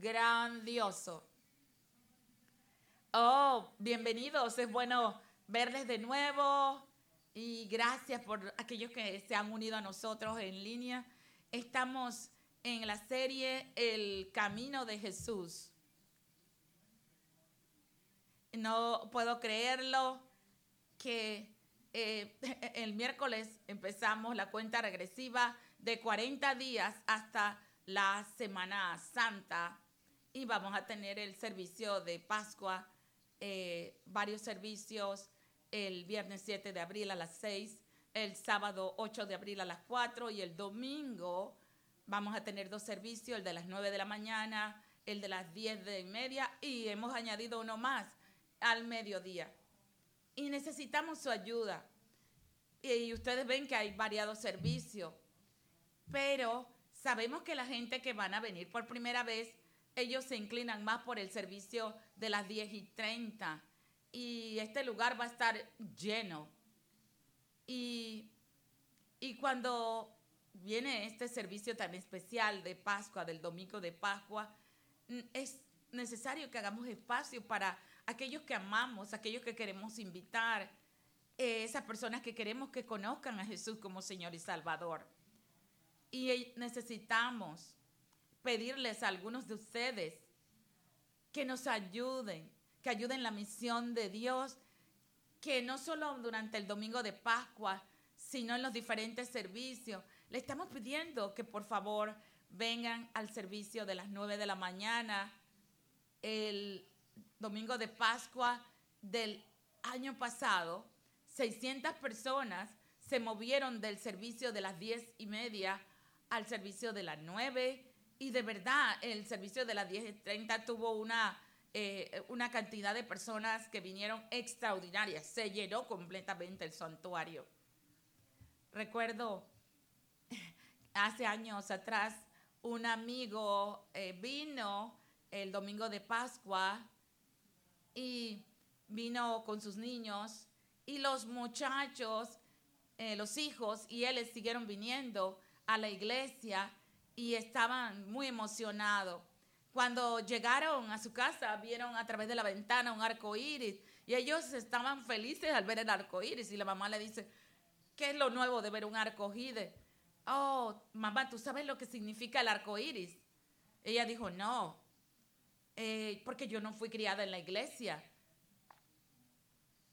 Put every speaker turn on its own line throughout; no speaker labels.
grandioso. Oh, bienvenidos, es bueno verles de nuevo y gracias por aquellos que se han unido a nosotros en línea. Estamos en la serie El Camino de Jesús. No puedo creerlo que eh, el miércoles empezamos la cuenta regresiva de 40 días hasta la Semana Santa y vamos a tener el servicio de Pascua, eh, varios servicios el viernes 7 de abril a las 6, el sábado 8 de abril a las 4 y el domingo vamos a tener dos servicios, el de las 9 de la mañana, el de las 10 de media y hemos añadido uno más al mediodía. Y necesitamos su ayuda. Y ustedes ven que hay variados servicios, pero sabemos que la gente que van a venir por primera vez, ellos se inclinan más por el servicio de las 10 y 30 y este lugar va a estar lleno. Y, y cuando viene este servicio tan especial de Pascua, del domingo de Pascua, es necesario que hagamos espacio para aquellos que amamos, aquellos que queremos invitar, eh, esas personas que queremos que conozcan a Jesús como Señor y Salvador. Y necesitamos pedirles a algunos de ustedes que nos ayuden, que ayuden la misión de Dios, que no solo durante el domingo de Pascua, sino en los diferentes servicios. Le estamos pidiendo que por favor vengan al servicio de las 9 de la mañana, el domingo de Pascua del año pasado. 600 personas se movieron del servicio de las 10 y media al servicio de las 9 y de verdad el servicio de las 10 y 30 tuvo una eh, una cantidad de personas que vinieron extraordinarias. Se llenó completamente el santuario. Recuerdo hace años atrás, un amigo eh, vino el domingo de Pascua y vino con sus niños y los muchachos, eh, los hijos y él siguieron viniendo a la iglesia y estaban muy emocionados. Cuando llegaron a su casa, vieron a través de la ventana un arco iris y ellos estaban felices al ver el arco iris. Y la mamá le dice: ¿Qué es lo nuevo de ver un arco iris? Oh, mamá, ¿tú sabes lo que significa el arco iris? Ella dijo: No, eh, porque yo no fui criada en la iglesia.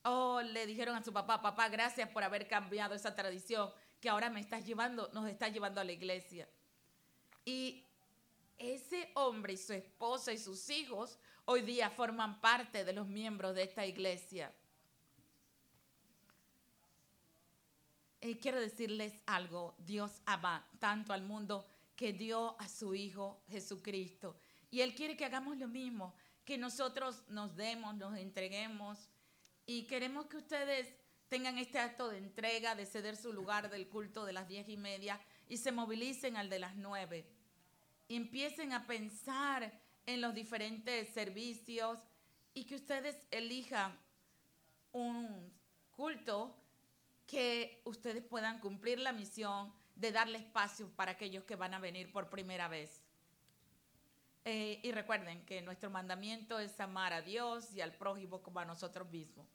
Oh, le dijeron a su papá: Papá, gracias por haber cambiado esa tradición que ahora me estás llevando, nos está llevando a la iglesia. Y ese hombre y su esposa y sus hijos hoy día forman parte de los miembros de esta iglesia. Y quiero decirles algo, Dios ama tanto al mundo que dio a su Hijo Jesucristo. Y Él quiere que hagamos lo mismo, que nosotros nos demos, nos entreguemos. Y queremos que ustedes tengan este acto de entrega, de ceder su lugar del culto de las diez y media y se movilicen al de las nueve empiecen a pensar en los diferentes servicios y que ustedes elijan un culto que ustedes puedan cumplir la misión de darle espacio para aquellos que van a venir por primera vez. Eh, y recuerden que nuestro mandamiento es amar a Dios y al prójimo como a nosotros mismos.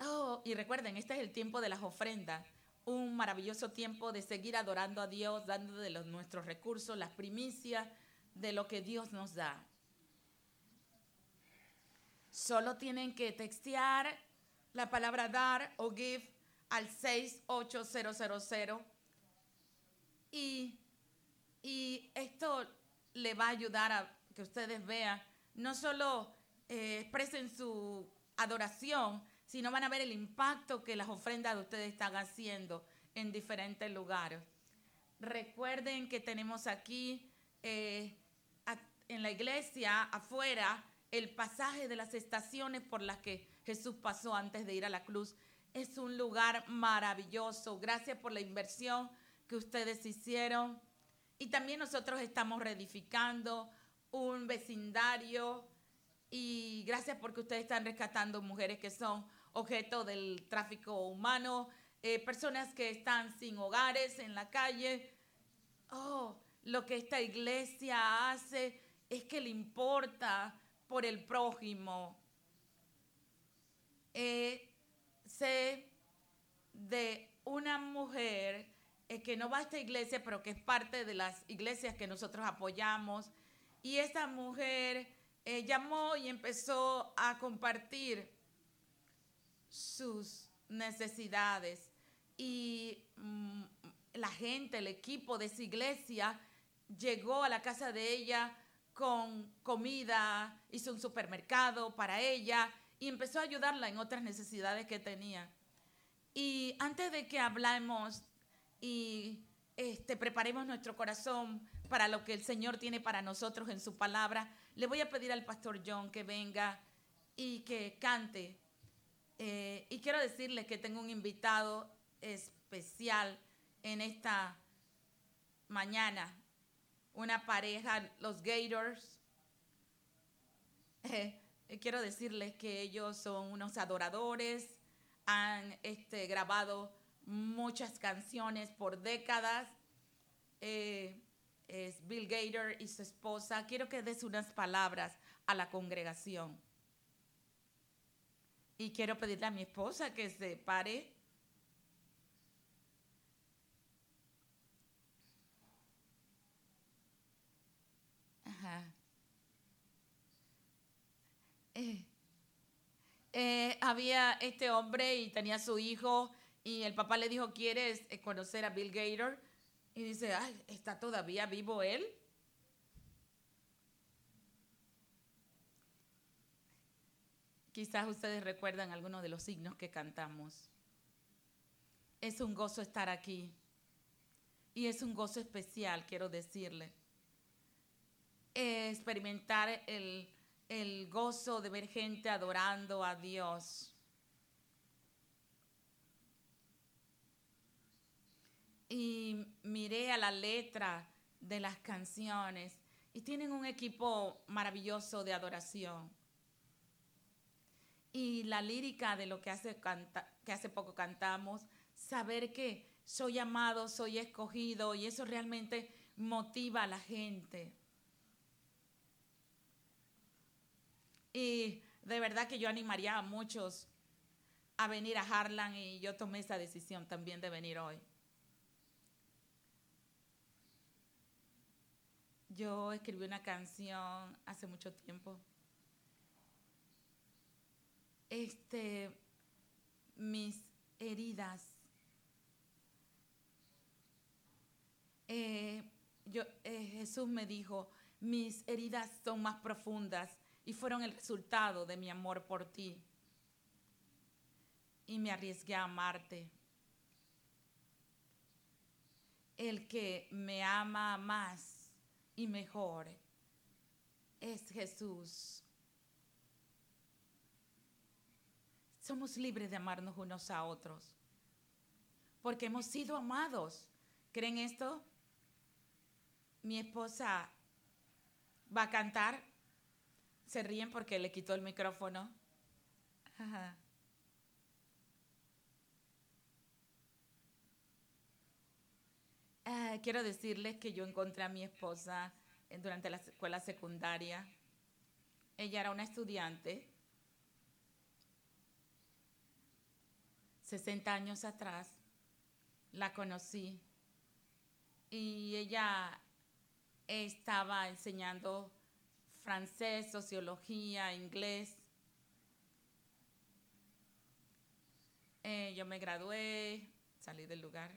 Oh, y recuerden, este es el tiempo de las ofrendas un maravilloso tiempo de seguir adorando a Dios, dando de los, nuestros recursos, las primicias de lo que Dios nos da. Solo tienen que textear la palabra dar o give al 68000 y, y esto le va a ayudar a que ustedes vean, no solo eh, expresen su adoración, sino van a ver el impacto que las ofrendas de ustedes están haciendo en diferentes lugares. Recuerden que tenemos aquí eh, en la iglesia, afuera, el pasaje de las estaciones por las que Jesús pasó antes de ir a la cruz. Es un lugar maravilloso. Gracias por la inversión que ustedes hicieron. Y también nosotros estamos reedificando un vecindario y gracias porque ustedes están rescatando mujeres que son objeto del tráfico humano, eh, personas que están sin hogares en la calle. Oh, lo que esta iglesia hace es que le importa por el prójimo. Eh, sé de una mujer eh, que no va a esta iglesia, pero que es parte de las iglesias que nosotros apoyamos. Y esta mujer eh, llamó y empezó a compartir sus necesidades. Y mm, la gente, el equipo de esa iglesia, llegó a la casa de ella con comida, hizo un supermercado para ella y empezó a ayudarla en otras necesidades que tenía. Y antes de que hablemos y este, preparemos nuestro corazón para lo que el Señor tiene para nosotros en su palabra, le voy a pedir al pastor John que venga y que cante. Eh, y quiero decirle que tengo un invitado especial en esta mañana. Una pareja, los Gators. Eh, quiero decirles que ellos son unos adoradores, han este, grabado muchas canciones por décadas. Eh, es Bill Gator y su esposa. Quiero que des unas palabras a la congregación. Y quiero pedirle a mi esposa que se pare. Ajá. Eh, eh, había este hombre y tenía su hijo y el papá le dijo, ¿quieres eh, conocer a Bill Gator? Y dice, Ay, ¿está todavía vivo él? Quizás ustedes recuerdan algunos de los signos que cantamos. Es un gozo estar aquí. Y es un gozo especial, quiero decirle. Experimentar el, el gozo de ver gente adorando a Dios. Y miré a la letra de las canciones y tienen un equipo maravilloso de adoración. Y la lírica de lo que hace, que hace poco cantamos, saber que soy amado, soy escogido y eso realmente motiva a la gente. Y de verdad que yo animaría a muchos a venir a Harlan y yo tomé esa decisión también de venir hoy. Yo escribí una canción hace mucho tiempo. Este, mis heridas. Eh, yo, eh, Jesús me dijo, mis heridas son más profundas y fueron el resultado de mi amor por ti. Y me arriesgué a amarte. El que me ama más y mejor es Jesús. Somos libres de amarnos unos a otros. Porque hemos sido amados. ¿Creen esto? Mi esposa va a cantar se ríen porque le quitó el micrófono. Ah, quiero decirles que yo encontré a mi esposa durante la escuela secundaria. Ella era una estudiante. 60 años atrás la conocí y ella estaba enseñando francés, sociología, inglés. Eh, yo me gradué, salí del lugar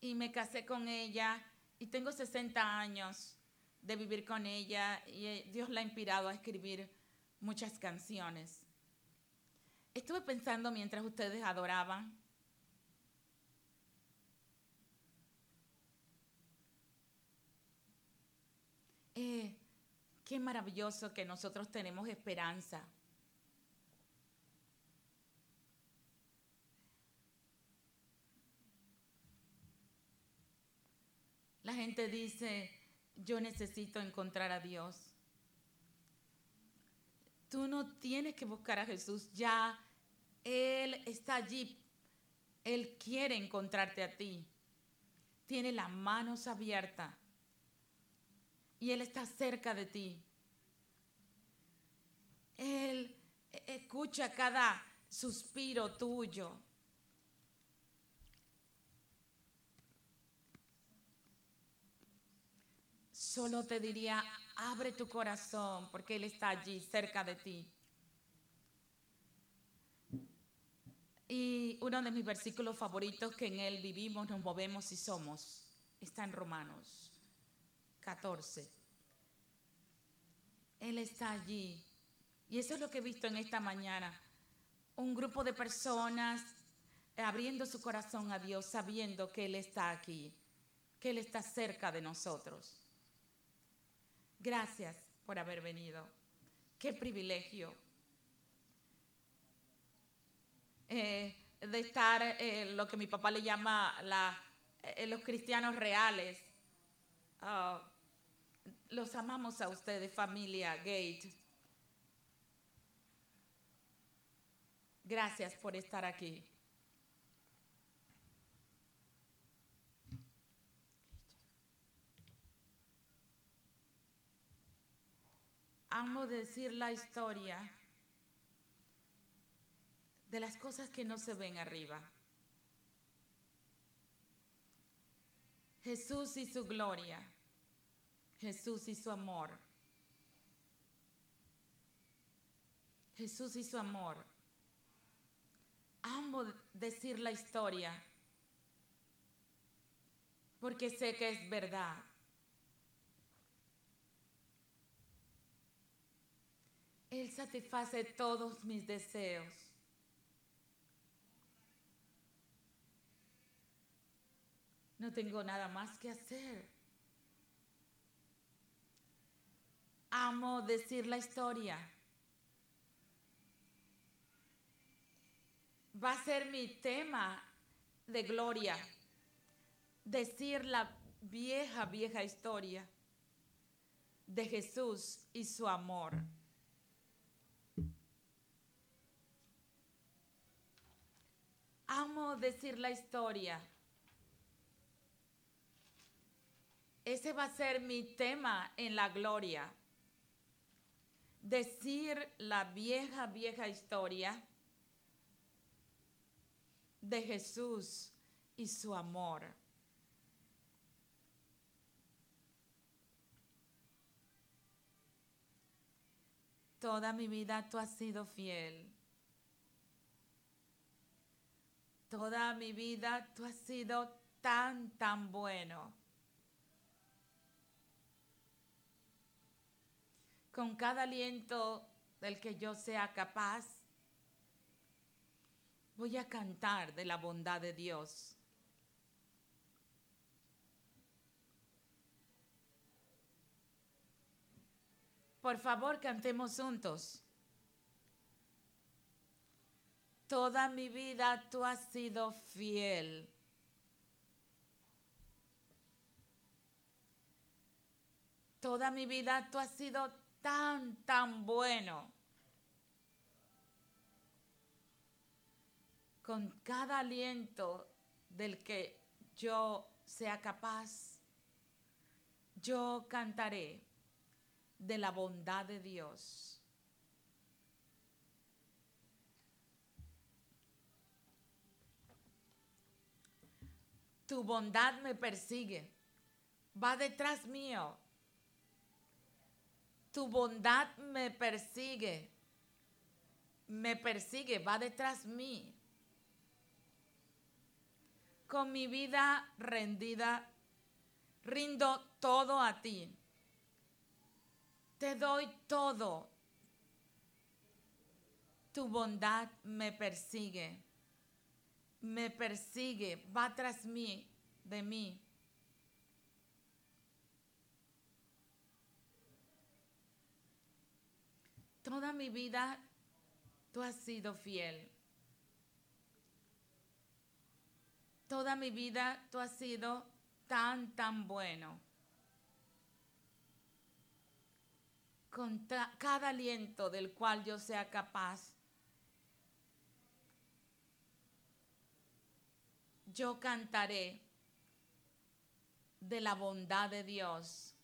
y me casé con ella y tengo 60 años de vivir con ella y eh, Dios la ha inspirado a escribir muchas canciones. Estuve pensando mientras ustedes adoraban Eh, qué maravilloso que nosotros tenemos esperanza. La gente dice, yo necesito encontrar a Dios. Tú no tienes que buscar a Jesús, ya Él está allí. Él quiere encontrarte a ti. Tiene las manos abiertas y Él está cerca de ti. Él escucha cada suspiro tuyo. Solo te diría, abre tu corazón porque Él está allí cerca de ti. Y uno de mis versículos favoritos que en Él vivimos, nos movemos y somos, está en Romanos 14. Él está allí. Y eso es lo que he visto en esta mañana. Un grupo de personas abriendo su corazón a Dios, sabiendo que Él está aquí, que Él está cerca de nosotros. Gracias por haber venido. Qué privilegio eh, de estar eh, lo que mi papá le llama la, eh, los cristianos reales. Ah, los amamos a ustedes, familia Gate. Gracias por estar aquí. Amo decir la historia de las cosas que no se ven arriba. Jesús y su gloria, Jesús y su amor, Jesús y su amor. Amo decir la historia porque sé que es verdad. Él satisface todos mis deseos. No tengo nada más que hacer. Amo decir la historia. Va a ser mi tema de gloria. Decir la vieja, vieja historia de Jesús y su amor. Amo decir la historia Ese va a ser mi tema en la gloria. Decir la vieja, vieja historia de Jesús y su amor. Toda mi vida tú has sido fiel. Toda mi vida tú has sido tan, tan bueno. Con cada aliento del que yo sea capaz, voy a cantar de la bondad de Dios. Por favor, cantemos juntos. Toda mi vida tú has sido fiel. Toda mi vida tú has sido tan, tan bueno. Con cada aliento del que yo sea capaz, yo cantaré de la bondad de Dios. Tu bondad me persigue, va detrás mío tu bondad me persigue, me persigue, va detrás mí. Con mi vida rendida, rindo todo a ti. Te doy todo. Tu bondad me persigue, me persigue, va tras mí, de mí. Toda mi vida tú has sido fiel. Toda mi vida tú has sido tan, tan bueno. Con cada aliento del cual yo sea capaz, yo cantaré de la bondad de Dios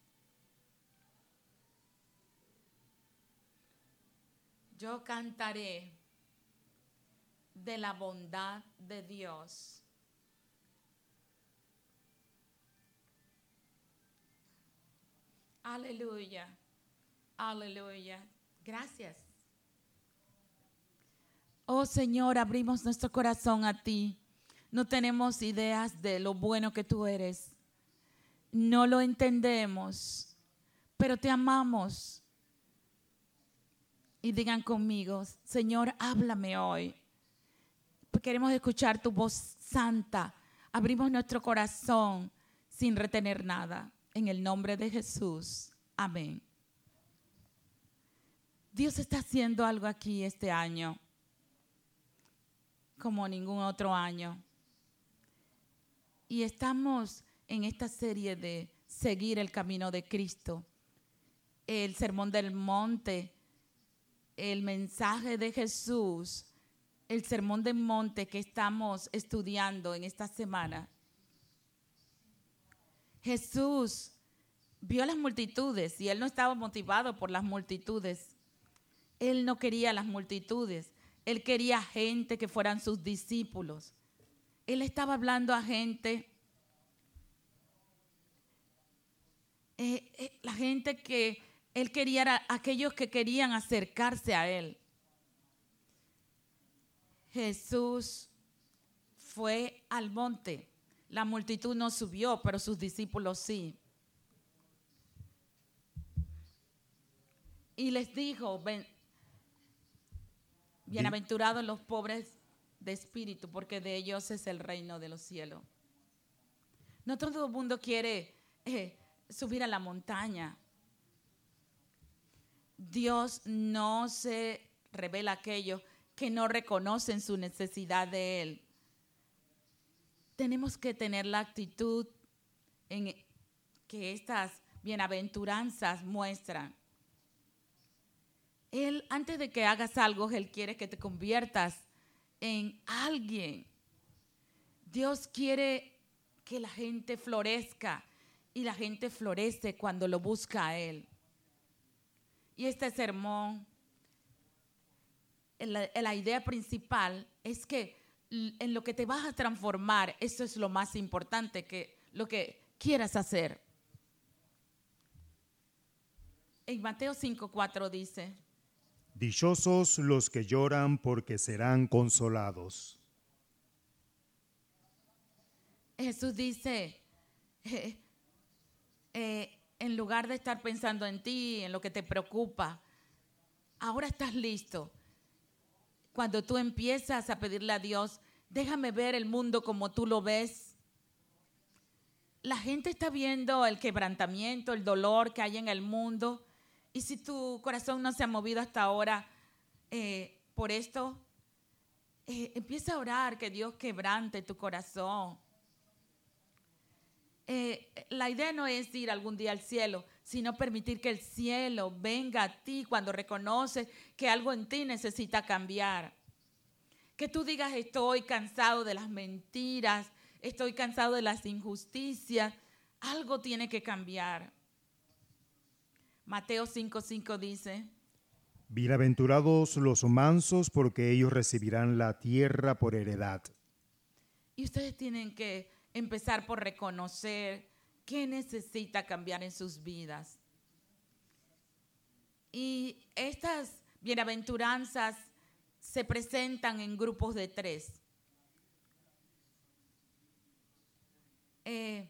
Yo cantaré de la bondad de Dios. Aleluya, aleluya. Gracias. Oh Señor, abrimos nuestro corazón a ti. No tenemos ideas de lo bueno que tú eres. No lo entendemos, pero te amamos. Y digan conmigo, Señor, háblame hoy. Queremos escuchar tu voz santa. Abrimos nuestro corazón sin retener nada. En el nombre de Jesús. Amén. Dios está haciendo algo aquí este año como ningún otro año. Y estamos en esta serie de seguir el camino de Cristo. El sermón del monte, el mensaje de Jesús, el sermón del monte que estamos estudiando en esta semana. Jesús vio las multitudes y él no estaba motivado por las multitudes. Él no quería las multitudes. Él quería gente que fueran sus discípulos. Él estaba hablando a gente, eh, eh, la gente que él quería, aquellos que querían acercarse a él. Jesús fue al monte. La multitud no subió, pero sus discípulos sí. Y les dijo, ven, Bienaventurados los pobres de espíritu, porque de ellos es el reino de los cielos. No todo el mundo quiere eh, subir a la montaña. Dios no se revela a aquellos que no reconocen su necesidad de Él. Tenemos que tener la actitud en que estas bienaventuranzas muestran él, antes de que hagas algo, Él quiere que te conviertas en alguien. Dios quiere que la gente florezca y la gente florece cuando lo busca a Él. Y este sermón, la, la idea principal es que en lo que te vas a transformar, eso es lo más importante, que lo que quieras hacer. En Mateo 5:4 dice,
Dichosos los que lloran porque serán consolados.
Jesús dice, eh, eh, en lugar de estar pensando en ti, en lo que te preocupa, ahora estás listo. Cuando tú empiezas a pedirle a Dios, déjame ver el mundo como tú lo ves. La gente está viendo el quebrantamiento, el dolor que hay en el mundo y si tu corazón no se ha movido hasta ahora eh, por esto, eh, empieza a orar que Dios quebrante tu corazón. Eh, la idea no es ir algún día al cielo, sino permitir que el cielo venga a ti cuando reconoces que algo en ti necesita cambiar. Que tú digas, estoy cansado de las mentiras, estoy cansado de las injusticias, algo tiene que cambiar. Mateo 5:5 dice,
Bienaventurados los mansos porque ellos recibirán la tierra por heredad.
Y ustedes tienen que empezar por reconocer qué necesita cambiar en sus vidas. Y estas bienaventuranzas se presentan en grupos de tres. Eh,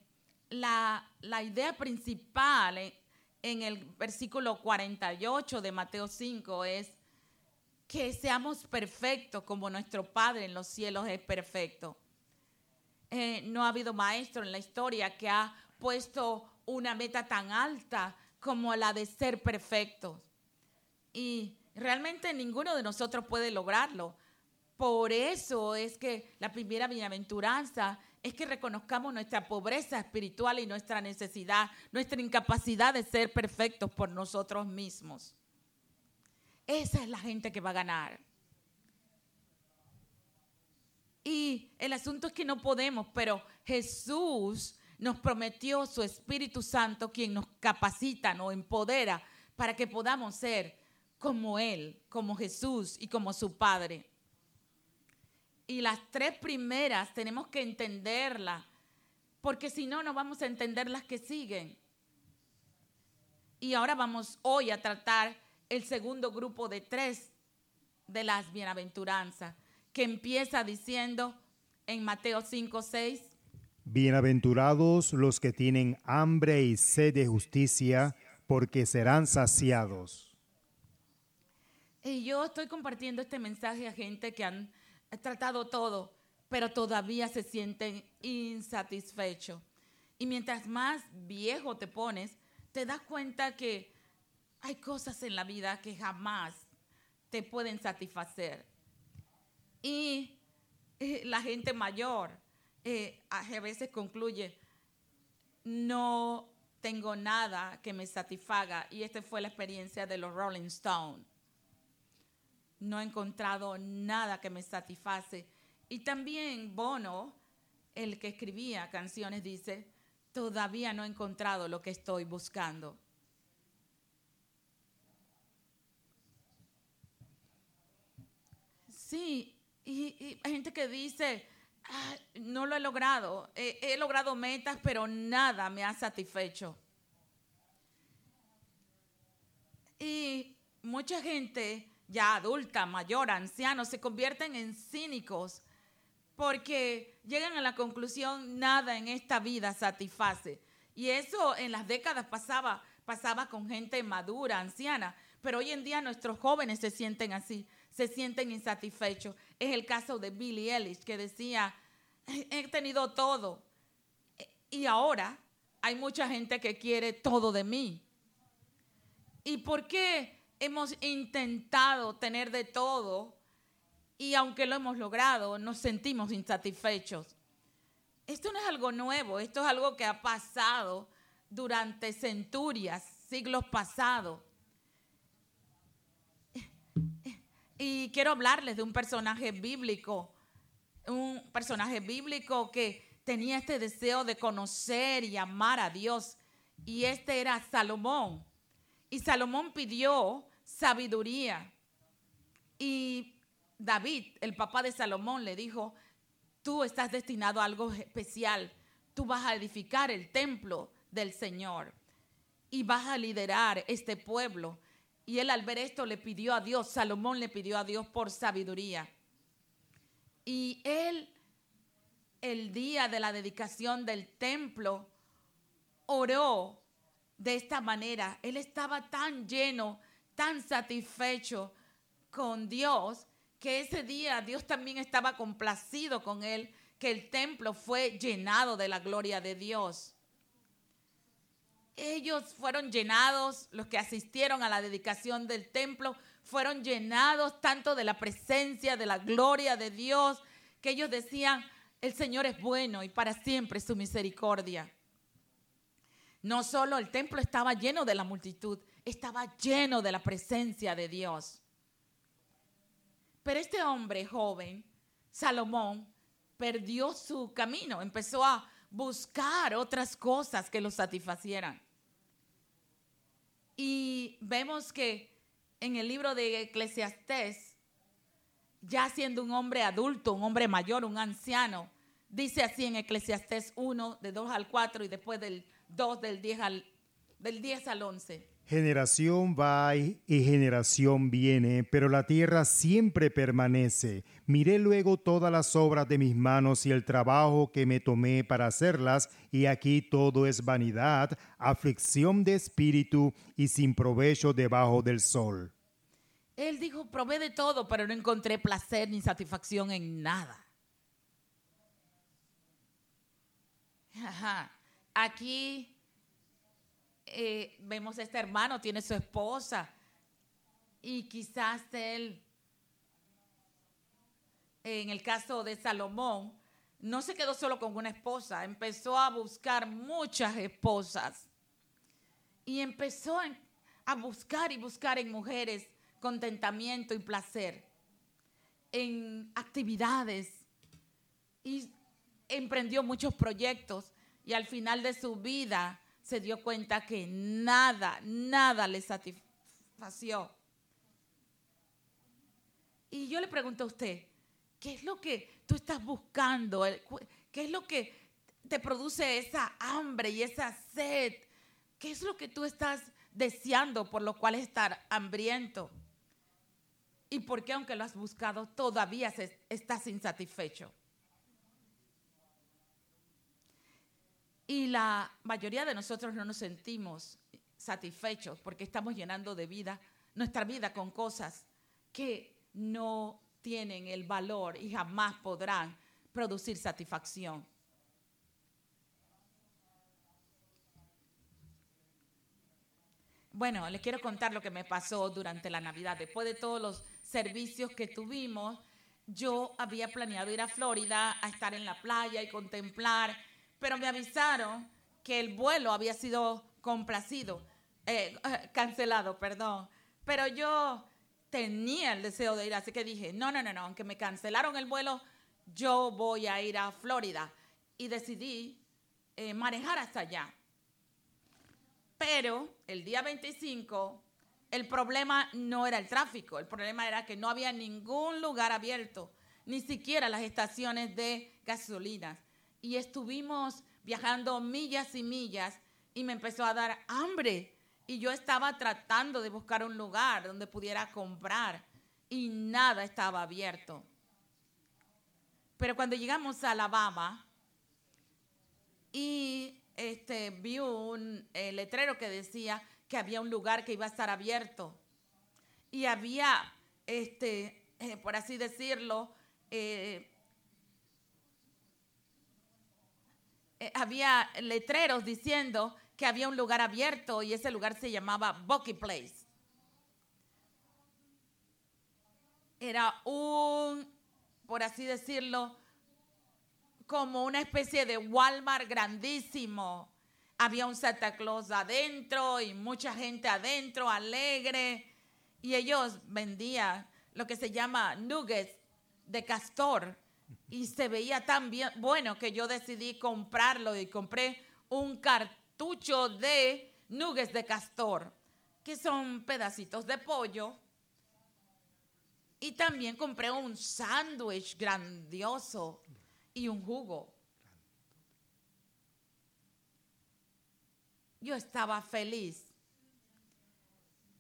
la, la, idea principal en el versículo 48 de Mateo 5 es que seamos perfectos como nuestro Padre en los cielos es perfecto. Eh, no ha habido maestro en la historia que ha puesto una meta tan alta como la de ser perfectos. Y realmente ninguno de nosotros puede lograrlo. Por eso es que la primera bienaventuranza es que reconozcamos nuestra pobreza espiritual y nuestra necesidad, nuestra incapacidad de ser perfectos por nosotros mismos. Esa es la gente que va a ganar. Y el asunto es que no podemos, pero Jesús nos prometió su Espíritu Santo, quien nos capacita, nos empodera para que podamos ser como Él, como Jesús y como su Padre. Y las tres primeras tenemos que entenderlas, porque si no, no vamos a entender las que siguen. Y ahora vamos hoy a tratar el segundo grupo de tres de las bienaventuranzas, que empieza diciendo en Mateo 5, 6.
Bienaventurados los que tienen hambre y sed de justicia, porque serán saciados.
Y yo estoy compartiendo este mensaje a gente que han tratado todo, pero todavía se sienten insatisfechos. Y mientras más viejo te pones, te das cuenta que hay cosas en la vida que jamás te pueden satisfacer. Y eh, la gente mayor eh, a veces concluye, no tengo nada que me satisfaga. Y esta fue la experiencia de los Rolling Stones. No he encontrado nada que me satisface. Y también Bono, el que escribía canciones, dice, todavía no he encontrado lo que estoy buscando. Sí, y, hay gente que dice, no lo he logrado, he logrado metas, pero nada me ha satisfecho. Y mucha gente ya adulta, mayor, anciano, se convierten en cínicos porque llegan a la conclusión, nada en esta vida satisface. Y eso en las décadas pasaba, pasaba con gente madura, anciana, pero hoy en día nuestros jóvenes se sienten así, se sienten insatisfechos. Es el caso de Billy Ellis, que decía, he tenido todo y ahora hay mucha gente que quiere todo de mí. ¿Y por qué hemos intentado tener de todo y aunque lo hemos logrado, nos sentimos insatisfechos? Esto no es algo nuevo, esto es algo que ha pasado durante centurias, siglos pasados. Y quiero hablarles de un personaje bíblico, un personaje bíblico que tenía este deseo de conocer y amar a Dios. Y este era Salomón. Y Salomón pidió sabiduría. Y David, el papá de Salomón, le dijo, tú estás destinado a algo especial. Tú vas a edificar el templo del Señor y vas a liderar este pueblo. Y él al ver esto le pidió a Dios, Salomón le pidió a Dios por sabiduría. Y él, el día de la dedicación del templo, oró de esta manera. Él estaba tan lleno, tan satisfecho con Dios, que ese día Dios también estaba complacido con él, que el templo fue llenado de la gloria de Dios. Ellos fueron llenados, los que asistieron a la dedicación del templo, fueron llenados tanto de la presencia, de la gloria de Dios, que ellos decían, el Señor es bueno y para siempre su misericordia. No solo el templo estaba lleno de la multitud, estaba lleno de la presencia de Dios. Pero este hombre joven, Salomón, perdió su camino, empezó a buscar otras cosas que lo satisfacieran. Y vemos que en el libro de Eclesiastés, ya siendo un hombre adulto, un hombre mayor, un anciano, dice así en Eclesiastés 1, de 2 al 4 y después del 2 del 10 al, del 10 al 11.
Generación va y generación viene, pero la tierra siempre permanece. Miré luego todas las obras de mis manos y el trabajo que me tomé para hacerlas, y aquí todo es vanidad, aflicción de espíritu y sin provecho debajo del sol.
Él dijo, probé de todo, pero no encontré placer ni satisfacción en nada. Ajá aquí eh, vemos a este hermano, tiene su esposa. Y quizás él, en el caso de Salomón, no se quedó solo con una esposa, empezó a buscar muchas esposas. Y empezó a buscar y buscar en mujeres contentamiento y placer, en actividades. Y emprendió muchos proyectos y al final de su vida se dio cuenta que nada, nada le satisfació. Y yo le pregunto a usted, ¿qué es lo que tú estás buscando? ¿Qué es lo que te produce esa hambre y esa sed? ¿Qué es lo que tú estás deseando por lo cual estar hambriento? ¿Y por qué aunque lo has buscado todavía estás insatisfecho? Y la mayoría de nosotros no nos sentimos satisfechos porque estamos llenando de vida nuestra vida con cosas que no tienen el valor y jamás podrán producir satisfacción. Bueno, les quiero contar lo que me pasó durante la Navidad. Después de todos los servicios que tuvimos, yo había planeado ir a Florida a estar en la playa y contemplar pero me avisaron que el vuelo había sido complacido, eh, cancelado, perdón. Pero yo tenía el deseo de ir, así que dije, no, no, no, no, aunque me cancelaron el vuelo, yo voy a ir a Florida. Y decidí eh, manejar hasta allá. Pero el día 25, el problema no era el tráfico, el problema era que no había ningún lugar abierto, ni siquiera las estaciones de gasolinas y estuvimos viajando millas y millas y me empezó a dar hambre. Y yo estaba tratando de buscar un lugar donde pudiera comprar y nada estaba abierto. Pero cuando llegamos a Alabama y este, vi un eh, letrero que decía que había un lugar que iba a estar abierto y había, este, eh, por así decirlo, eh, Eh, había letreros diciendo que había un lugar abierto y ese lugar se llamaba Bucky Place. Era un, por así decirlo, como una especie de Walmart grandísimo. Había un Santa Claus adentro y mucha gente adentro, alegre. Y ellos vendían lo que se llama nuggets de castor y se veía tan bien, bueno que yo decidí comprarlo y compré un cartucho de nuggets de castor, que son pedacitos de pollo. Y también compré un sándwich grandioso y un jugo. Yo estaba feliz.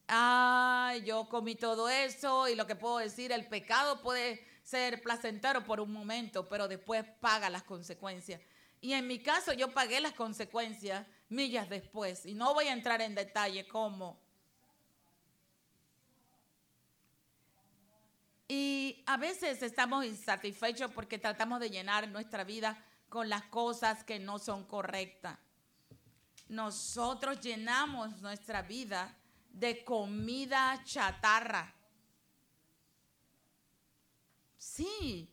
Ay, yo comí todo eso y lo que puedo decir, el pecado puede ser placentero por un momento, pero después paga las consecuencias. Y en mi caso yo pagué las consecuencias millas después. Y no voy a entrar en detalle cómo. Y a veces estamos insatisfechos porque tratamos de llenar nuestra vida con las cosas que no son correctas. Nosotros llenamos nuestra vida de comida chatarra. Sí.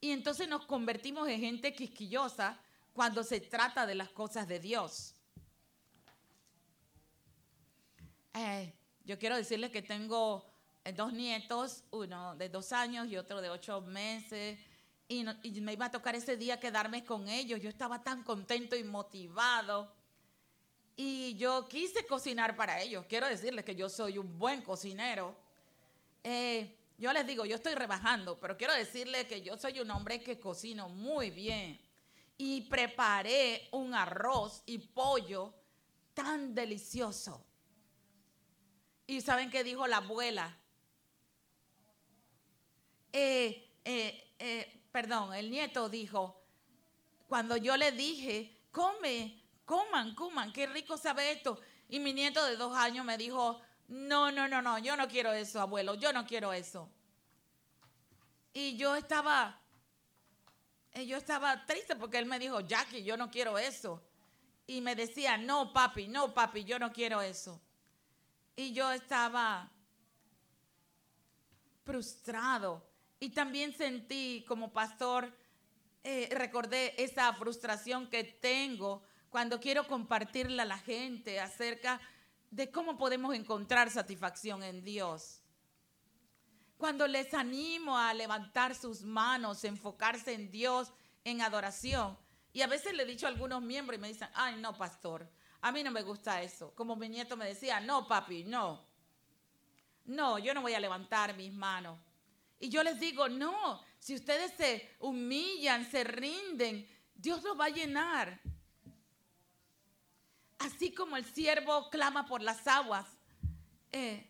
Y entonces nos convertimos en gente quisquillosa cuando se trata de las cosas de Dios. Eh, yo quiero decirles que tengo eh, dos nietos, uno de dos años y otro de ocho meses. Y, me iba a tocar ese día quedarme con ellos. Yo estaba tan contento y motivado. Y yo quise cocinar para ellos. Quiero decirles que yo soy un buen cocinero. Eh, yo les digo, yo estoy rebajando, pero quiero decirles que yo soy un hombre que cocino muy bien. Y preparé un arroz y pollo tan delicioso. ¿Y saben qué dijo la abuela? Eh, eh, eh, perdón, el nieto dijo, cuando yo le dije, come, coman, coman, qué rico sabe esto. Y mi nieto de dos años me dijo, no, no, no, no, yo no quiero eso, abuelo, yo no quiero eso. Y yo estaba, eh, yo estaba triste porque él me dijo, Jackie, yo no quiero eso. Y me decía, no, papi, no, papi, yo no quiero eso. Y yo estaba frustrado. Y también sentí como pastor, eh, recordé esa frustración que tengo cuando quiero compartirle a la gente acerca de cómo podemos encontrar satisfacción en Dios. Cuando les animo a levantar sus manos, enfocarse en Dios, en adoración. Y a veces le he dicho a algunos miembros y me dicen, ay, no, pastor, a mí no me gusta eso. Como mi nieto me decía, no, papi, no. No, yo no voy a levantar mis manos. Y yo les digo, no, si ustedes se humillan, se rinden, Dios los va a llenar. Así como el siervo clama por las aguas, eh,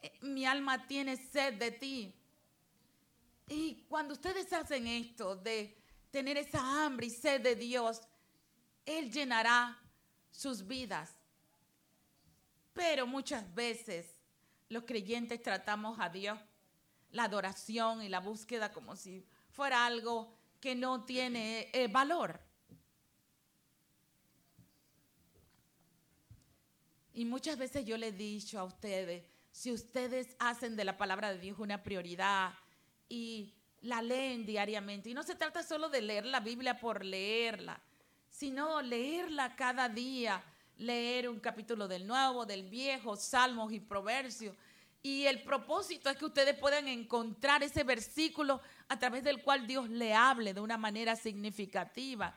eh, mi alma tiene sed de ti. Y cuando ustedes hacen esto, de tener esa hambre y sed de Dios, Él llenará sus vidas. Pero muchas veces los creyentes tratamos a Dios, la adoración y la búsqueda como si fuera algo que no tiene eh, valor. Y muchas veces yo le he dicho a ustedes, si ustedes hacen de la palabra de Dios una prioridad y la leen diariamente, y no se trata solo de leer la Biblia por leerla, sino leerla cada día, leer un capítulo del Nuevo, del Viejo, Salmos y Proverbios. Y el propósito es que ustedes puedan encontrar ese versículo a través del cual Dios le hable de una manera significativa.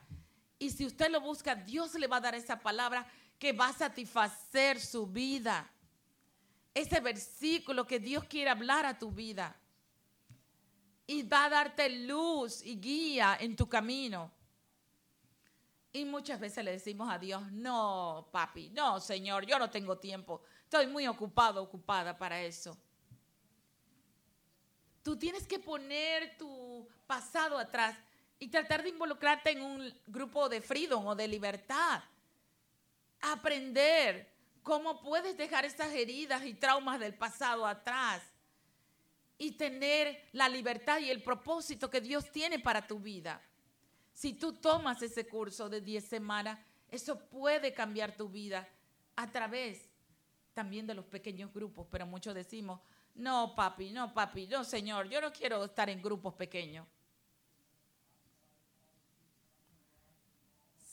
Y si usted lo busca, Dios le va a dar esa palabra que va a satisfacer su vida. Ese versículo que Dios quiere hablar a tu vida. Y va a darte luz y guía en tu camino. Y muchas veces le decimos a Dios, no, papi, no, Señor, yo no tengo tiempo. Estoy muy ocupado, ocupada para eso. Tú tienes que poner tu pasado atrás y tratar de involucrarte en un grupo de freedom o de libertad aprender cómo puedes dejar esas heridas y traumas del pasado atrás y tener la libertad y el propósito que Dios tiene para tu vida. Si tú tomas ese curso de 10 semanas, eso puede cambiar tu vida a través también de los pequeños grupos, pero muchos decimos, no papi, no papi, no señor, yo no quiero estar en grupos pequeños.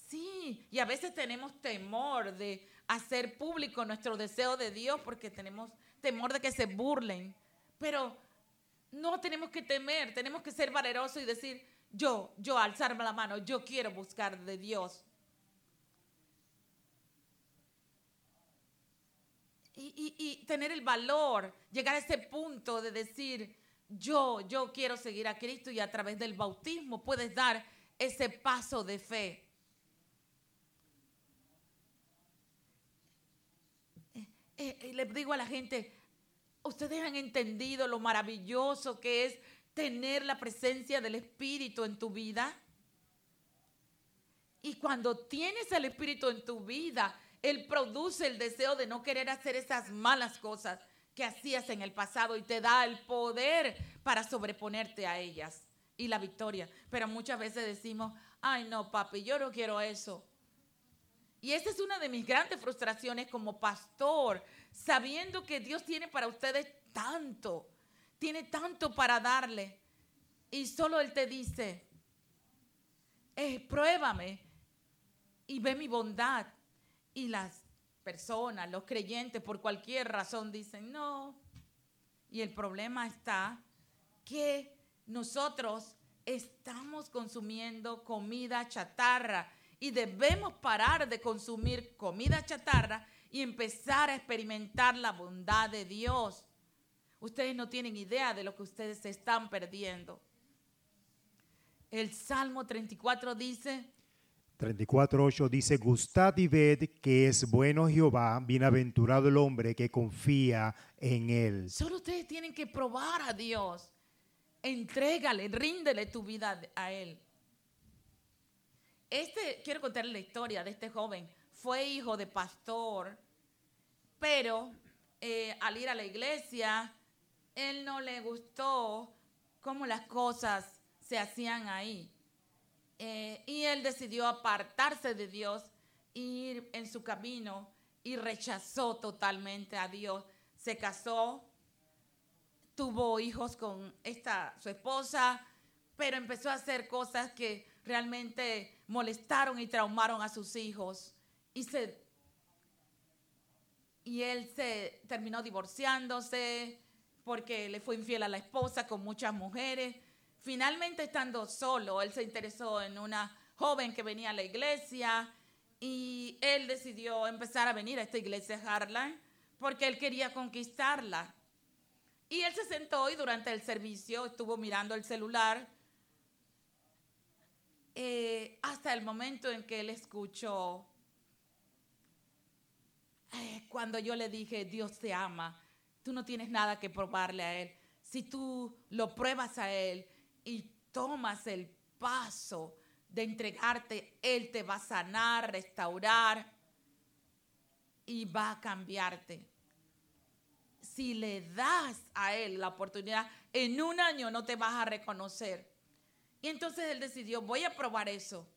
Sí, y a veces tenemos temor de hacer público nuestro deseo de Dios porque tenemos temor de que se burlen. Pero no tenemos que temer, tenemos que ser valerosos y decir, yo, yo alzarme la mano, yo quiero buscar de Dios. Y, y, tener el valor, llegar a ese punto de decir, yo, yo quiero seguir a Cristo y a través del bautismo puedes dar ese paso de fe. Eh, eh, les digo a la gente, ustedes han entendido lo maravilloso que es tener la presencia del Espíritu en tu vida. Y cuando tienes el Espíritu en tu vida, Él produce el deseo de no querer hacer esas malas cosas que hacías en el pasado y te da el poder para sobreponerte a ellas y la victoria. Pero muchas veces decimos, ay no, papi, yo no quiero eso. Y esa es una de mis grandes frustraciones como pastor, sabiendo que Dios tiene para ustedes tanto, tiene tanto para darle. Y solo Él te dice, eh, pruébame y ve mi bondad. Y las personas, los creyentes, por cualquier razón dicen, no. Y el problema está que nosotros estamos consumiendo comida chatarra y debemos parar de consumir comida chatarra y empezar a experimentar la bondad de Dios. Ustedes no tienen idea de lo que ustedes se están perdiendo. El Salmo 34 dice,
34.8 dice, gustad y ved que es bueno Jehová, bienaventurado el hombre que confía en él.
Solo ustedes tienen que probar a Dios. Entrégale, ríndele tu vida a él. Este, quiero contarle la historia de este joven. Fue hijo de pastor, pero eh, al ir a la iglesia, él no le gustó cómo las cosas se hacían ahí. Eh, y él decidió apartarse de Dios, ir en su camino y rechazó totalmente a Dios. Se casó, tuvo hijos con esta su esposa, pero empezó a hacer cosas que realmente molestaron y traumaron a sus hijos. Y, se, y él se terminó divorciándose porque le fue infiel a la esposa con muchas mujeres. Finalmente, estando solo, él se interesó en una joven que venía a la iglesia y él decidió empezar a venir a esta iglesia Harlan porque él quería conquistarla. Y él se sentó y durante el servicio estuvo mirando el celular eh, hasta el momento en que él escuchó, eh, cuando yo le dije, Dios te ama, tú no tienes nada que probarle a él. Si tú lo pruebas a él y tomas el paso de entregarte, él te va a sanar, restaurar y va a cambiarte. Si le das a él la oportunidad, en un año no te vas a reconocer y entonces él decidió, voy a probar eso.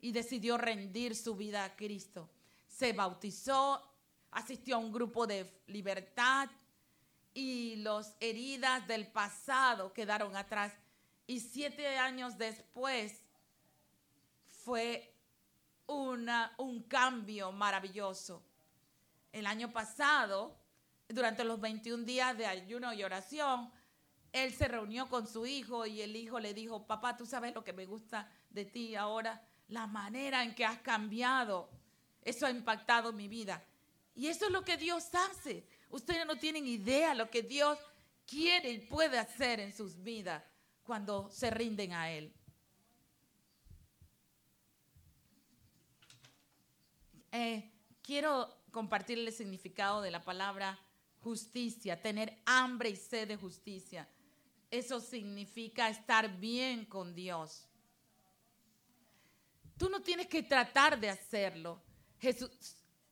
Y decidió rendir su vida a Cristo. Se bautizó, asistió a un grupo de libertad y las heridas del pasado quedaron atrás. Y siete años después fue una, un cambio maravilloso. El año pasado, durante los 21 días de ayuno y oración, él se reunió con su hijo y el hijo le dijo, papá, tú sabes lo que me gusta de ti ahora, la manera en que has cambiado. Eso ha impactado mi vida. Y eso es lo que Dios hace. Ustedes no tienen idea lo que Dios quiere y puede hacer en sus vidas cuando se rinden a Él. Eh, quiero compartir el significado de la palabra justicia, tener hambre y sed de justicia. Eso significa estar bien con Dios. Tú no tienes que tratar de hacerlo. Jesús,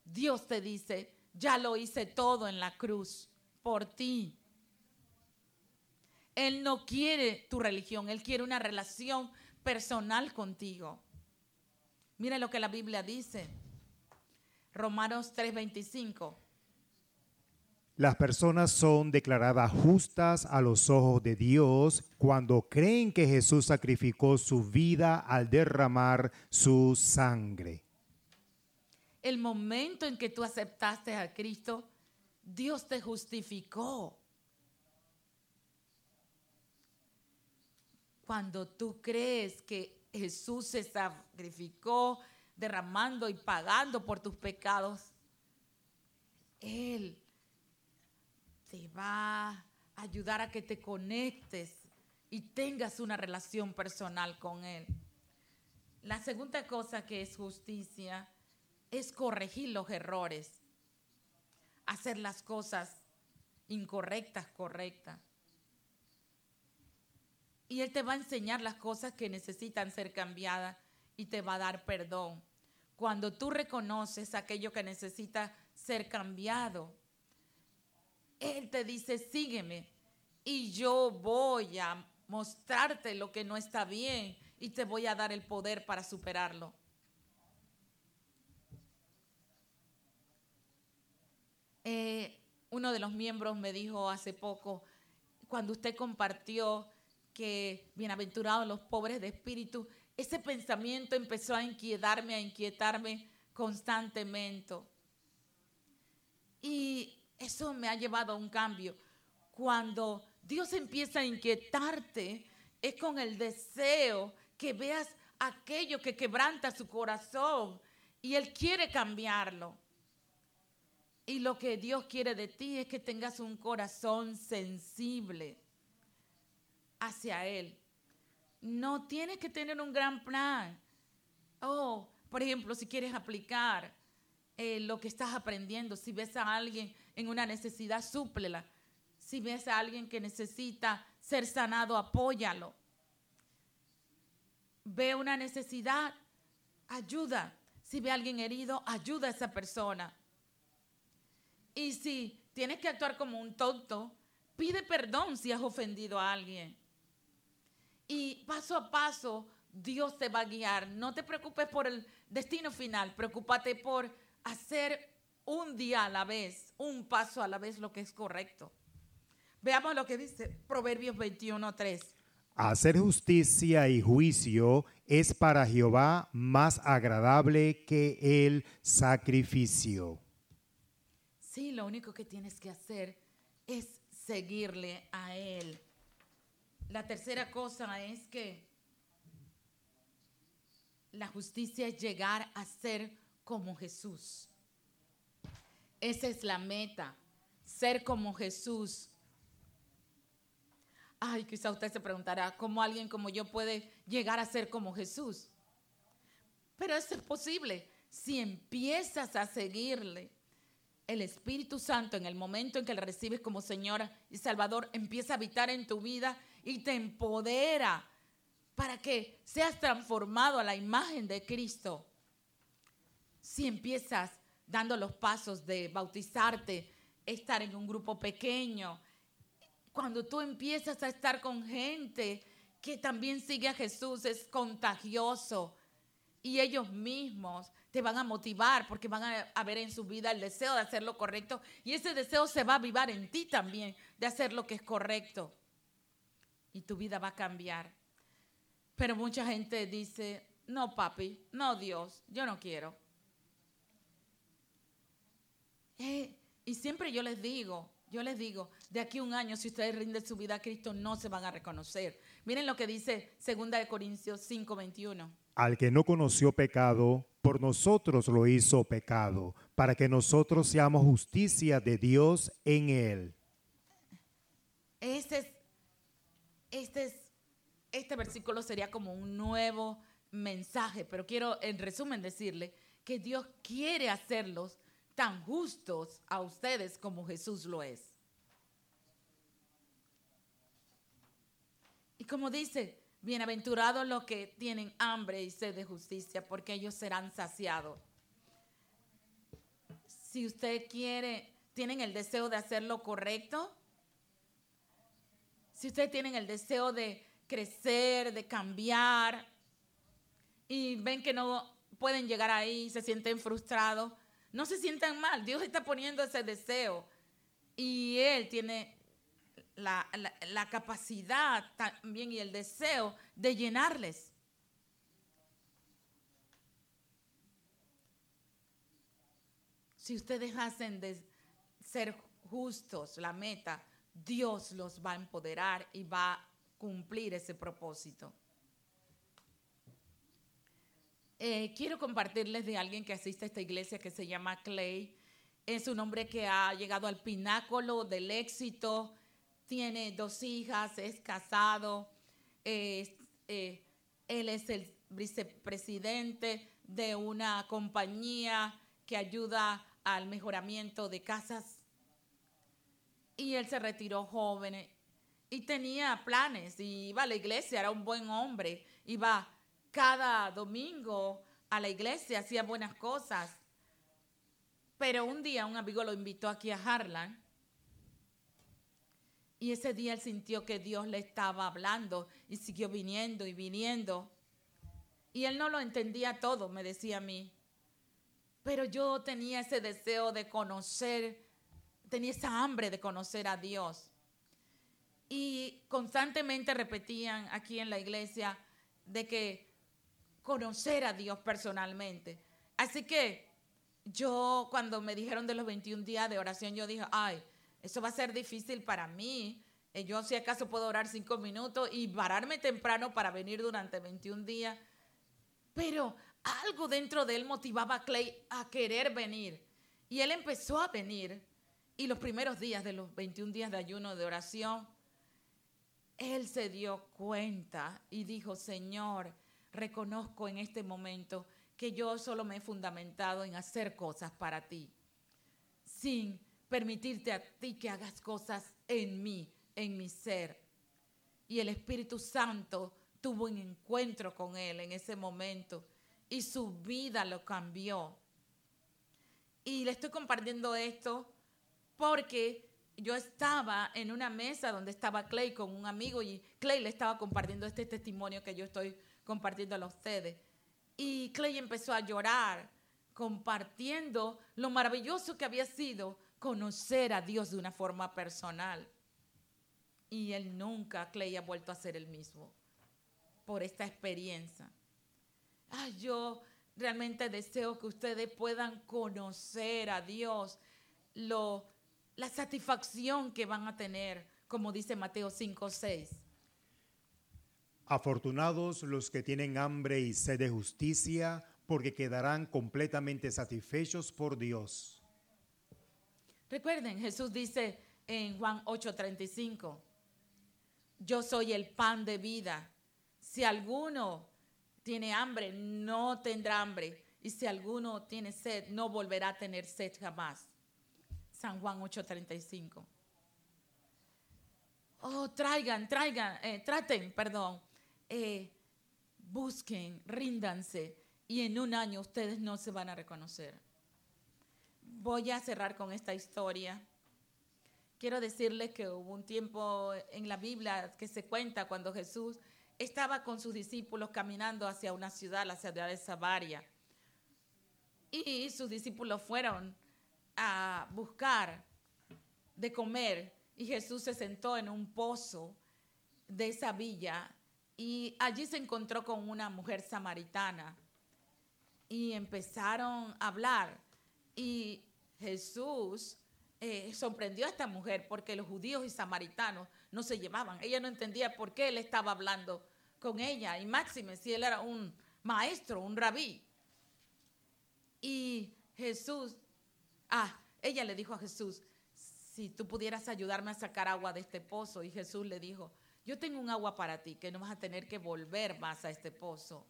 Dios te dice, ya lo hice todo en la cruz por ti. Él no quiere tu religión, Él quiere una relación personal contigo. Mira lo que la Biblia dice. Romanos 3:25.
Las personas son declaradas justas a los ojos de Dios cuando creen que Jesús sacrificó su vida al derramar su sangre.
El momento en que tú aceptaste a Cristo, Dios te justificó. Cuando tú crees que Jesús se sacrificó derramando y pagando por tus pecados, Él te va a ayudar a que te conectes y tengas una relación personal con Él. La segunda cosa que es justicia es corregir los errores, hacer las cosas incorrectas, correctas. Y Él te va a enseñar las cosas que necesitan ser cambiadas y te va a dar perdón. Cuando tú reconoces aquello que necesita ser cambiado, él te dice, sígueme y yo voy a mostrarte lo que no está bien y te voy a dar el poder para superarlo. Eh, uno de los miembros me dijo hace poco, cuando usted compartió que bienaventurados los pobres de espíritu, ese pensamiento empezó a inquietarme, a inquietarme constantemente. Y eso me ha llevado a un cambio. Cuando Dios empieza a inquietarte, es con el deseo que veas aquello que quebranta su corazón y Él quiere cambiarlo. Y lo que Dios quiere de ti es que tengas un corazón sensible hacia Él. No tienes que tener un gran plan. Oh, por ejemplo, si quieres aplicar eh, lo que estás aprendiendo, si ves a alguien en una necesidad, súplela. Si ves a alguien que necesita ser sanado, apóyalo. Ve una necesidad, ayuda. Si ve a alguien herido, ayuda a esa persona. Y si tienes que actuar como un tonto, pide perdón si has ofendido a alguien. Y paso a paso, Dios te va a guiar. No te preocupes por el destino final, preocúpate por hacer un día a la vez, un paso a la vez lo que es correcto. Veamos lo que dice Proverbios 21.3.
Hacer justicia y juicio es para Jehová más agradable que el sacrificio.
Sí, lo único que tienes que hacer es seguirle a Él. La tercera cosa es que la justicia es llegar a ser como Jesús. Esa es la meta, ser como Jesús. Ay, quizá usted se preguntará, ¿cómo alguien como yo puede llegar a ser como Jesús? Pero eso es posible si empiezas a seguirle. El Espíritu Santo en el momento en que le recibes como Señor y Salvador empieza a habitar en tu vida y te empodera para que seas transformado a la imagen de Cristo. Si empiezas dando los pasos de bautizarte, estar en un grupo pequeño, cuando tú empiezas a estar con gente que también sigue a Jesús, es contagioso. Y ellos mismos te van a motivar porque van a, ver en su vida el deseo de hacer lo correcto. Y ese deseo se va a avivar en ti también de hacer lo que es correcto. Y tu vida va a cambiar. Pero mucha gente dice, no papi, no Dios, yo no quiero. Eh, y siempre yo les digo, yo les digo, de aquí a un año, si ustedes rinden su vida a Cristo, no se van a reconocer. Miren lo que dice 2 Corintios 5:21.
Al que no conoció pecado, por nosotros lo hizo pecado, para que nosotros seamos justicia de Dios en él.
Este, es, este, es, este versículo sería como un nuevo mensaje, pero quiero en resumen decirle que Dios quiere hacerlos tan justos a ustedes como Jesús lo es. Y como dice, bienaventurados los que tienen hambre y sed de justicia, porque ellos serán saciados. Si usted quiere, tienen el deseo de hacer lo correcto, si ustedes tienen el deseo de crecer, de cambiar, y ven que no pueden llegar ahí, se sienten frustrados, no se sientan mal. Dios está poniendo ese deseo y Él tiene la, capacidad también y el deseo de llenarles. Si ustedes hacen de ser justos la meta, Dios los va a empoderar y va a cumplir ese propósito. Eh, quiero compartirles de alguien que asiste a esta iglesia que se llama Clay. Es un hombre que ha llegado al pináculo del éxito, tiene dos hijas, es casado, eh, él es el vicepresidente de una compañía que ayuda al mejoramiento de casas. Y él se retiró joven y tenía planes y iba a la iglesia, era un buen hombre, iba cada domingo a la iglesia, hacía buenas cosas. Pero un día un amigo lo invitó aquí a Harlan y ese día él sintió que Dios le estaba hablando y siguió viniendo y viniendo. Y él no lo entendía todo, me decía a mí. Pero yo tenía ese deseo de conocer, tenía esa hambre de conocer a Dios. Y constantemente repetían aquí en la iglesia de que conocer a Dios personalmente. Así que yo cuando me dijeron de los 21 días de oración, yo dije, ay, eso va a ser difícil para mí. Eh, yo si acaso puedo orar cinco minutos y pararme temprano para venir durante 21 días. Pero algo dentro de él motivaba a Clay a querer venir. Y él empezó a venir. Y los primeros días de los 21 días de ayuno de oración, él se dio cuenta y dijo, Señor, reconozco en este momento que yo solo me he fundamentado en hacer cosas para ti, sin permitirte a ti que hagas cosas en mí, en mi ser. Y el Espíritu Santo tuvo un encuentro con él en ese momento y su vida lo cambió. Y le estoy compartiendo esto porque yo estaba en una mesa donde estaba Clay con un amigo y Clay le estaba compartiendo este testimonio que yo estoy compartiéndolo a ustedes. Y Clay empezó a llorar, compartiendo lo maravilloso que había sido conocer a Dios de una forma personal. Y él nunca, Clay, ha vuelto a ser el mismo por esta experiencia. Ay, yo realmente deseo que ustedes puedan conocer a Dios, lo, la satisfacción que van a tener, como dice Mateo 5, 6.
Afortunados los que tienen hambre y sed de justicia, porque quedarán completamente satisfechos por Dios.
Recuerden, Jesús dice en Juan 8:35, yo soy el pan de vida. Si alguno tiene hambre, no tendrá hambre. Y si alguno tiene sed, no volverá a tener sed jamás. San Juan 8:35. Oh, traigan, traigan, eh, traten, perdón. Eh, busquen, ríndanse. Y en un año ustedes no se van a reconocer. Voy a cerrar con esta historia. Quiero decirles que hubo un tiempo en la Biblia que se cuenta cuando Jesús estaba con sus discípulos caminando hacia una ciudad, la ciudad de Samaria. Y sus discípulos fueron a buscar de comer y Jesús se sentó en un pozo de esa villa y allí se encontró con una mujer samaritana y empezaron a hablar y Jesús eh, sorprendió a esta mujer porque los judíos y samaritanos no se llevaban. Ella no entendía por qué él estaba hablando con ella y máxime si él era un maestro, un rabí. Y Jesús, ah, ella le dijo a Jesús, si tú pudieras ayudarme a sacar agua de este pozo. Y Jesús le dijo, yo tengo un agua para ti, que no vas a tener que volver más a este pozo.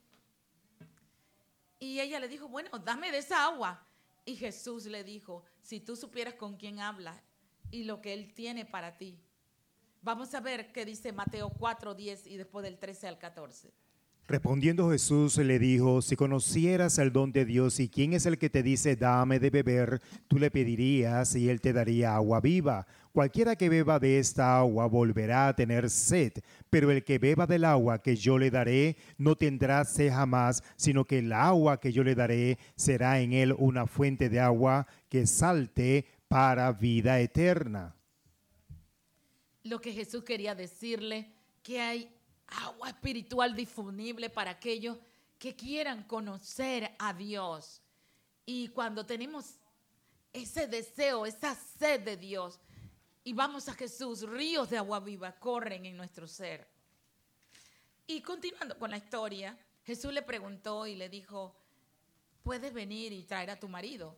Y ella le dijo, bueno, dame de esa agua. Y Jesús le dijo, si tú supieras con quién hablas y lo que Él tiene para ti. Vamos a ver qué dice Mateo 4, 10 y después del 13 al 14.
Respondiendo Jesús le dijo, si conocieras el don de Dios y quién es el que te dice, dame de beber, tú le pedirías y él te daría agua viva. Cualquiera que beba de esta agua volverá a tener sed, pero el que beba del agua que yo le daré no tendrá sed jamás, sino que el agua que yo le daré será en él una fuente de agua que salte para vida eterna.
Lo que Jesús quería decirle, que hay agua espiritual disponible para aquellos que quieran conocer a Dios. Y cuando tenemos ese deseo, esa sed de Dios, y vamos a Jesús, ríos de agua viva corren en nuestro ser. Y continuando con la historia, Jesús le preguntó y le dijo, ¿puedes venir y traer a tu marido?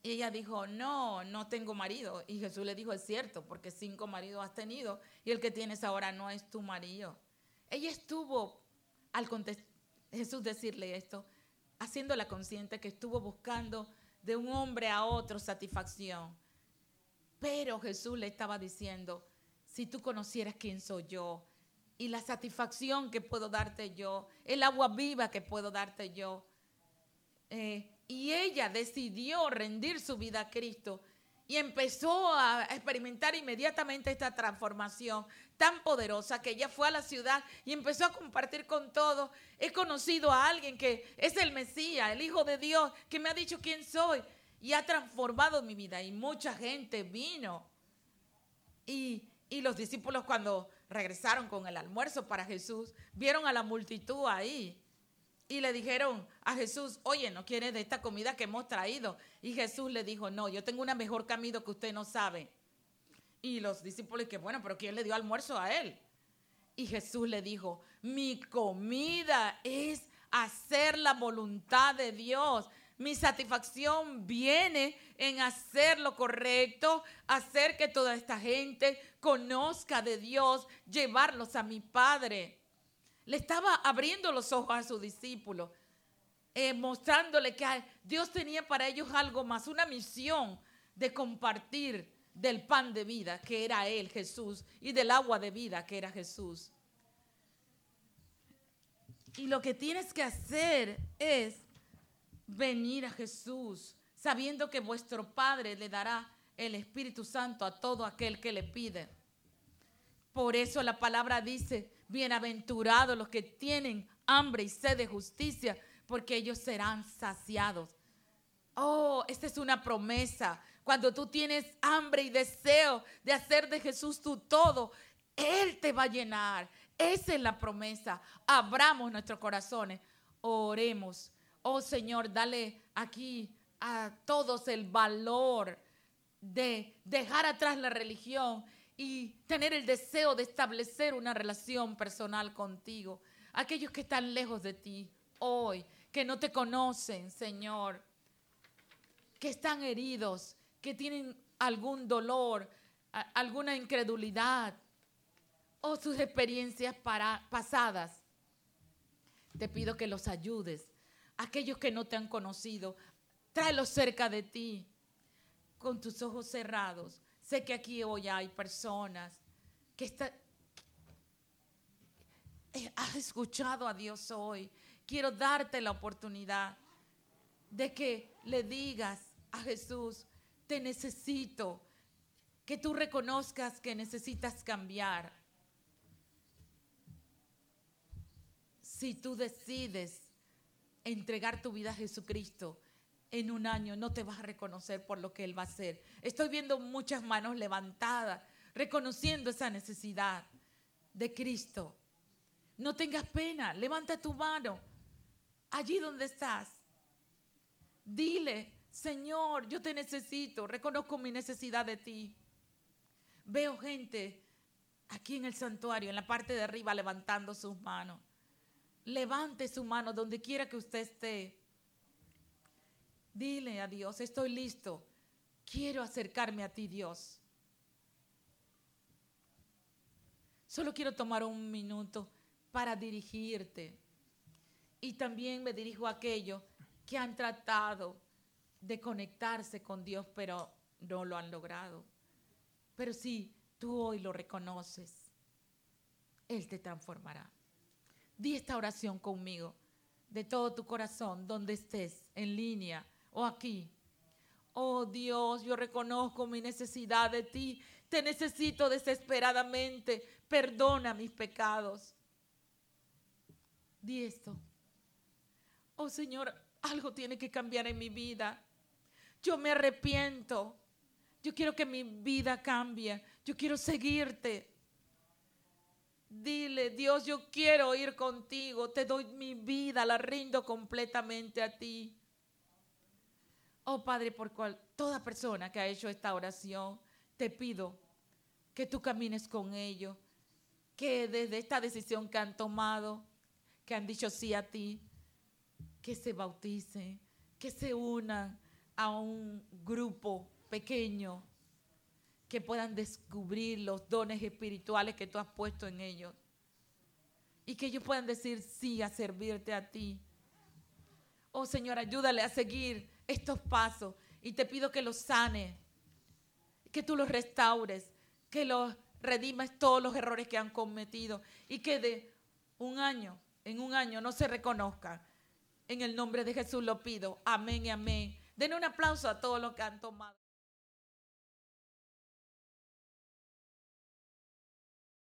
Y ella dijo, no, no tengo marido. Y Jesús le dijo, es cierto, porque cinco maridos has tenido y el que tienes ahora no es tu marido. Ella estuvo, al Jesús decirle esto, haciéndola consciente que estuvo buscando de un hombre a otro satisfacción. Pero Jesús le estaba diciendo, si tú conocieras quién soy yo y la satisfacción que puedo darte yo, el agua viva que puedo darte yo. Eh, y ella decidió rendir su vida a Cristo y empezó a experimentar inmediatamente esta transformación tan poderosa que ella fue a la ciudad y empezó a compartir con todos. He conocido a alguien que es el Mesías, el Hijo de Dios, que me ha dicho quién soy y ha transformado mi vida. Y mucha gente vino. Y, y los discípulos cuando regresaron con el almuerzo para Jesús, vieron a la multitud ahí y le dijeron a Jesús, oye, ¿no quiere de esta comida que hemos traído? Y Jesús le dijo, no, yo tengo una mejor camino que usted no sabe. Y los discípulos, que bueno, pero ¿quién le dio almuerzo a él? Y Jesús le dijo, mi comida es hacer la voluntad de Dios. Mi satisfacción viene en hacer lo correcto, hacer que toda esta gente conozca de Dios, llevarlos a mi Padre. Le estaba abriendo los ojos a sus discípulos, eh, mostrándole que Dios tenía para ellos algo más, una misión de compartir del pan de vida, que era Él, Jesús, y del agua de vida, que era Jesús. Y lo que tienes que hacer es venir a Jesús, sabiendo que vuestro Padre le dará el Espíritu Santo a todo aquel que le pide. Por eso la palabra dice, bienaventurados los que tienen hambre y sed de justicia, porque ellos serán saciados. Oh, esta es una promesa. Cuando tú tienes hambre y deseo de hacer de Jesús tu todo, Él te va a llenar. Esa es la promesa. Abramos nuestros corazones. Oremos. Oh Señor, dale aquí a todos el valor de dejar atrás la religión y tener el deseo de establecer una relación personal contigo. Aquellos que están lejos de ti hoy, que no te conocen, Señor, que están heridos, que tienen algún dolor, alguna incredulidad. o sus experiencias para, pasadas. Te pido que los ayudes. Aquellos que no te han conocido, tráelos cerca de ti con tus ojos cerrados. Sé que aquí hoy hay personas que están... Eh, has escuchado a Dios hoy. Quiero darte la oportunidad de que le digas a Jesús, te necesito, que tú reconozcas que necesitas cambiar. Si tú decides entregar tu vida a Jesucristo en un año, no te vas a reconocer por lo que Él va a hacer. Estoy viendo muchas manos levantadas, reconociendo esa necesidad de Cristo. No tengas pena, levanta tu mano allí donde estás. Dile, Señor, yo te necesito, reconozco mi necesidad de ti. Veo gente aquí en el santuario, en la parte de arriba, levantando sus manos. Levante su mano donde quiera que usted esté. Dile a Dios, estoy listo. Quiero acercarme a ti, Dios. Solo quiero tomar un minuto para dirigirte. Y también me dirijo a aquellos que han tratado de conectarse con Dios, pero no lo han logrado. Pero si tú hoy lo reconoces, Él te transformará. Di esta oración conmigo de todo tu corazón, donde estés, en línea o aquí. Oh Dios, yo reconozco mi necesidad de ti. Te necesito desesperadamente. Perdona mis pecados. Di esto. Oh Señor, algo tiene que cambiar en mi vida. Yo me arrepiento. Yo quiero que mi vida cambie. Yo quiero seguirte. Dile, Dios, yo quiero ir contigo, te doy mi vida, la rindo completamente a ti. Oh Padre, por cual, toda persona que ha hecho esta oración, te pido que tú camines con ellos, que desde esta decisión que han tomado, que han dicho sí a ti, que se bauticen, que se unan a un grupo pequeño que puedan descubrir los dones espirituales que tú has puesto en ellos. Y que ellos puedan decir sí a servirte a ti. Oh Señor, ayúdale a seguir estos pasos. Y te pido que los sane, que tú los restaures, que los redimas todos los errores que han cometido. Y que de un año, en un año no se reconozcan. En el nombre de Jesús lo pido. Amén y amén. Den un aplauso a todos los que han tomado.